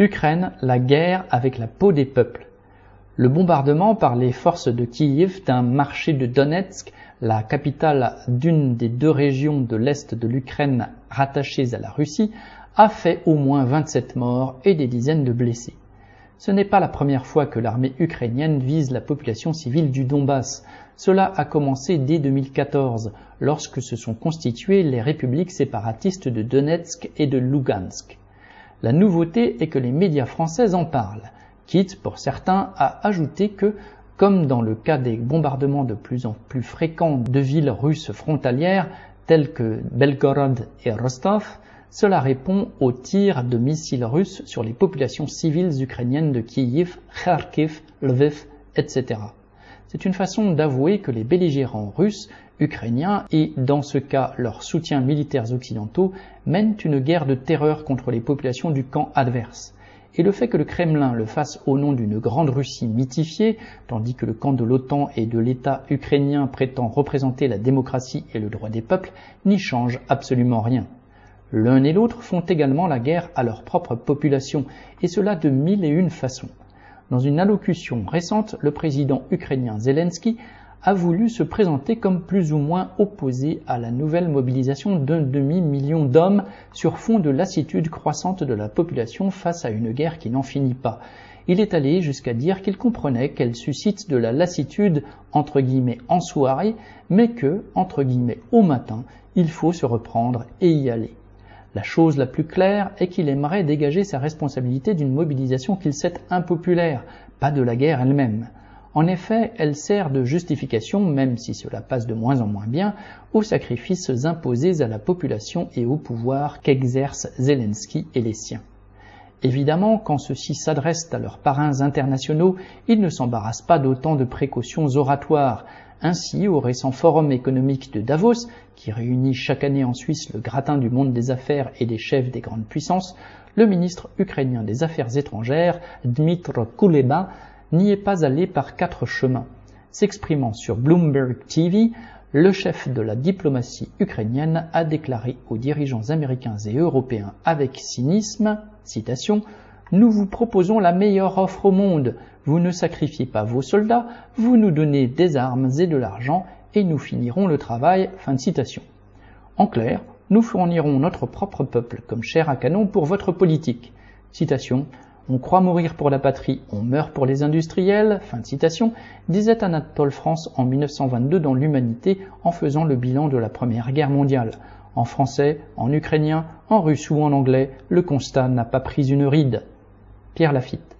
Ukraine, la guerre avec la peau des peuples. Le bombardement par les forces de Kiev d'un marché de Donetsk, la capitale d'une des deux régions de l'est de l'Ukraine rattachées à la Russie, a fait au moins 27 morts et des dizaines de blessés. Ce n'est pas la première fois que l'armée ukrainienne vise la population civile du Donbass. Cela a commencé dès 2014, lorsque se sont constituées les républiques séparatistes de Donetsk et de Lugansk. La nouveauté est que les médias français en parlent, quitte pour certains à ajouter que, comme dans le cas des bombardements de plus en plus fréquents de villes russes frontalières telles que Belgorod et Rostov, cela répond aux tirs de missiles russes sur les populations civiles ukrainiennes de Kiev, Kharkiv, Lviv, etc. C'est une façon d'avouer que les belligérants russes, ukrainiens et, dans ce cas, leurs soutiens militaires occidentaux mènent une guerre de terreur contre les populations du camp adverse. Et le fait que le Kremlin le fasse au nom d'une grande Russie mythifiée, tandis que le camp de l'OTAN et de l'État ukrainien prétend représenter la démocratie et le droit des peuples, n'y change absolument rien. L'un et l'autre font également la guerre à leur propre population, et cela de mille et une façons. Dans une allocution récente, le président ukrainien Zelensky a voulu se présenter comme plus ou moins opposé à la nouvelle mobilisation d'un demi-million d'hommes sur fond de lassitude croissante de la population face à une guerre qui n'en finit pas. Il est allé jusqu'à dire qu'il comprenait qu'elle suscite de la lassitude entre guillemets en soirée, mais que, entre guillemets au matin, il faut se reprendre et y aller. La chose la plus claire est qu'il aimerait dégager sa responsabilité d'une mobilisation qu'il sait impopulaire, pas de la guerre elle-même. En effet, elle sert de justification, même si cela passe de moins en moins bien, aux sacrifices imposés à la population et au pouvoir qu'exercent Zelensky et les siens. Évidemment, quand ceux-ci s'adressent à leurs parrains internationaux, ils ne s'embarrassent pas d'autant de précautions oratoires, ainsi, au récent forum économique de Davos, qui réunit chaque année en Suisse le gratin du monde des affaires et des chefs des grandes puissances, le ministre ukrainien des Affaires étrangères, Dmitro Kuleba, n'y est pas allé par quatre chemins. S'exprimant sur Bloomberg TV, le chef de la diplomatie ukrainienne a déclaré aux dirigeants américains et européens avec cynisme, citation, Nous vous proposons la meilleure offre au monde, vous ne sacrifiez pas vos soldats, vous nous donnez des armes et de l'argent, et nous finirons le travail. Fin de citation. En clair, nous fournirons notre propre peuple comme chair à canon pour votre politique. Citation. On croit mourir pour la patrie, on meurt pour les industriels, fin de citation, disait Anatole France en 1922 dans l'Humanité en faisant le bilan de la Première Guerre mondiale. En français, en ukrainien, en russe ou en anglais, le constat n'a pas pris une ride. Pierre Lafitte.